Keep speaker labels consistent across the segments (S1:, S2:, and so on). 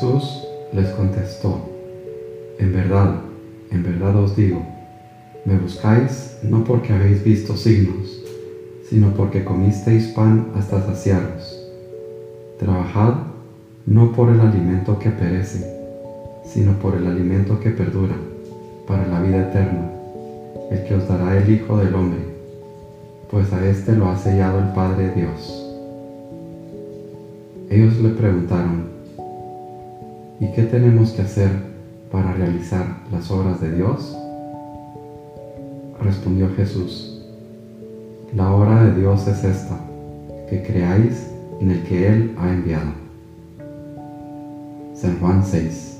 S1: Jesús les contestó, En verdad, en verdad os digo, me buscáis no porque habéis visto signos, sino porque comisteis pan hasta saciaros. Trabajad no por el alimento que perece, sino por el alimento que perdura, para la vida eterna, el que os dará el Hijo del Hombre, pues a éste lo ha sellado el Padre Dios. Ellos le preguntaron, ¿y qué tenemos que hacer para realizar las obras de Dios? Respondió Jesús, la obra de Dios es esta, que creáis en el que Él ha enviado. San Juan 6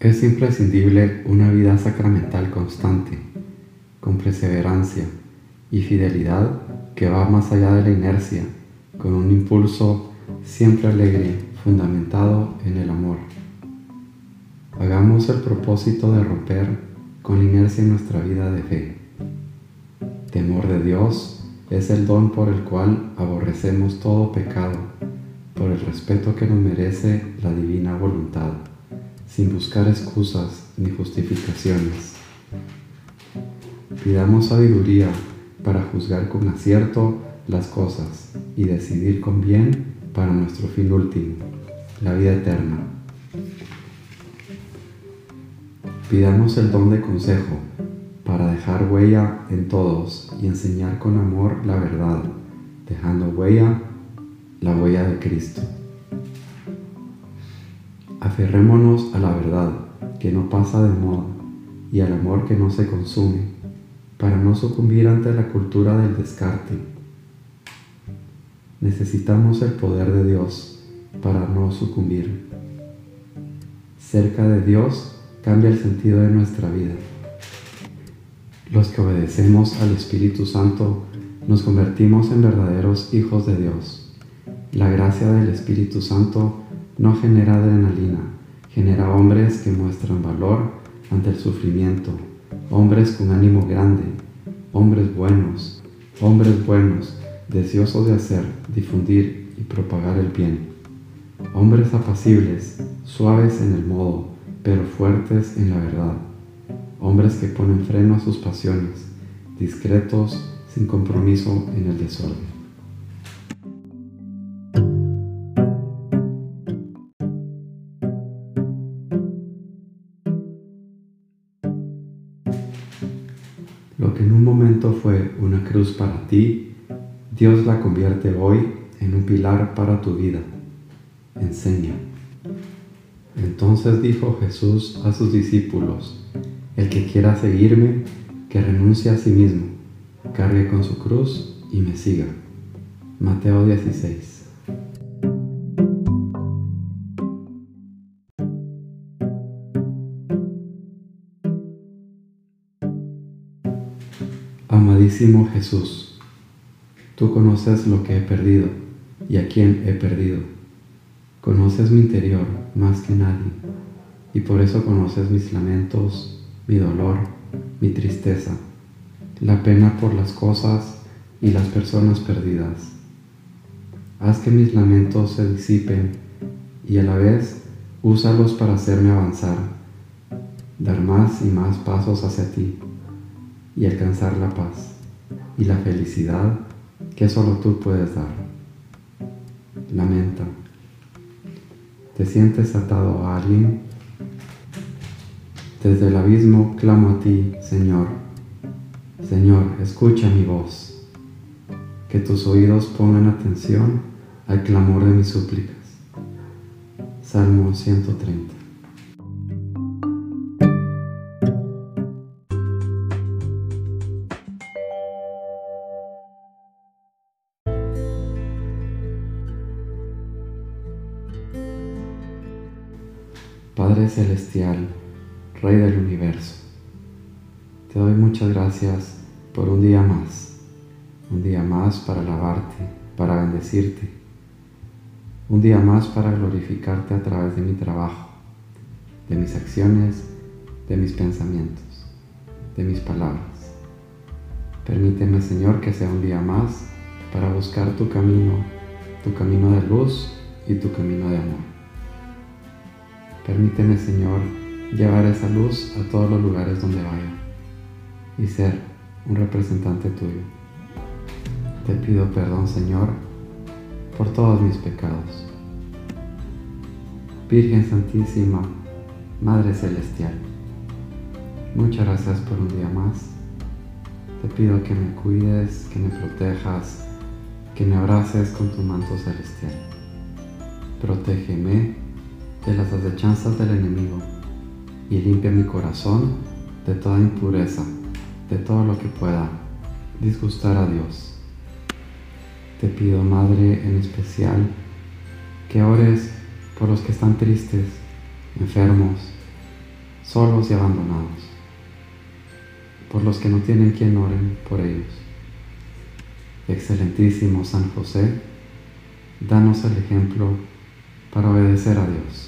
S1: Es imprescindible una vida sacramental constante, con perseverancia y fidelidad que va más allá de la inercia, con un impulso siempre alegre, fundamentado en el amor. Hagamos el propósito de romper con la inercia nuestra vida de fe. Temor de Dios es el don por el cual aborrecemos todo pecado, por el respeto que nos merece la divina voluntad sin buscar excusas ni justificaciones. Pidamos sabiduría para juzgar con acierto las cosas y decidir con bien para nuestro fin último, la vida eterna. Pidamos el don de consejo para dejar huella en todos y enseñar con amor la verdad, dejando huella la huella de Cristo. Aferrémonos a la verdad que no pasa de moda y al amor que no se consume, para no sucumbir ante la cultura del descarte. Necesitamos el poder de Dios para no sucumbir. Cerca de Dios cambia el sentido de nuestra vida. Los que obedecemos al Espíritu Santo nos convertimos en verdaderos hijos de Dios. La gracia del Espíritu Santo no genera adrenalina, genera hombres que muestran valor ante el sufrimiento, hombres con ánimo grande, hombres buenos, hombres buenos, deseosos de hacer, difundir y propagar el bien, hombres apacibles, suaves en el modo, pero fuertes en la verdad, hombres que ponen freno a sus pasiones, discretos, sin compromiso en el desorden. Lo que en un momento fue una cruz para ti, Dios la convierte hoy en un pilar para tu vida. Enseña. Entonces dijo Jesús a sus discípulos, el que quiera seguirme, que renuncie a sí mismo, cargue con su cruz y me siga. Mateo 16. Amadísimo Jesús, tú conoces lo que he perdido y a quién he perdido. Conoces mi interior más que nadie y por eso conoces mis lamentos, mi dolor, mi tristeza, la pena por las cosas y las personas perdidas. Haz que mis lamentos se disipen y a la vez úsalos para hacerme avanzar, dar más y más pasos hacia ti y alcanzar la paz y la felicidad que solo tú puedes dar. Lamenta. ¿Te sientes atado a alguien? Desde el abismo clamo a ti, Señor. Señor, escucha mi voz. Que tus oídos pongan atención al clamor de mis súplicas. Salmo 130. Padre Celestial, Rey del Universo, te doy muchas gracias por un día más, un día más para alabarte, para bendecirte, un día más para glorificarte a través de mi trabajo, de mis acciones, de mis pensamientos, de mis palabras. Permíteme, Señor, que sea un día más para buscar tu camino, tu camino de luz y tu camino de amor. Permíteme, Señor, llevar esa luz a todos los lugares donde vaya y ser un representante tuyo. Te pido perdón, Señor, por todos mis pecados. Virgen Santísima, Madre Celestial, muchas gracias por un día más. Te pido que me cuides, que me protejas, que me abraces con tu manto celestial. Protégeme de las acechanzas del enemigo y limpia mi corazón de toda impureza, de todo lo que pueda disgustar a Dios. Te pido, Madre, en especial, que ores por los que están tristes, enfermos, solos y abandonados, por los que no tienen quien oren por ellos. Excelentísimo San José, danos el ejemplo para obedecer a Dios.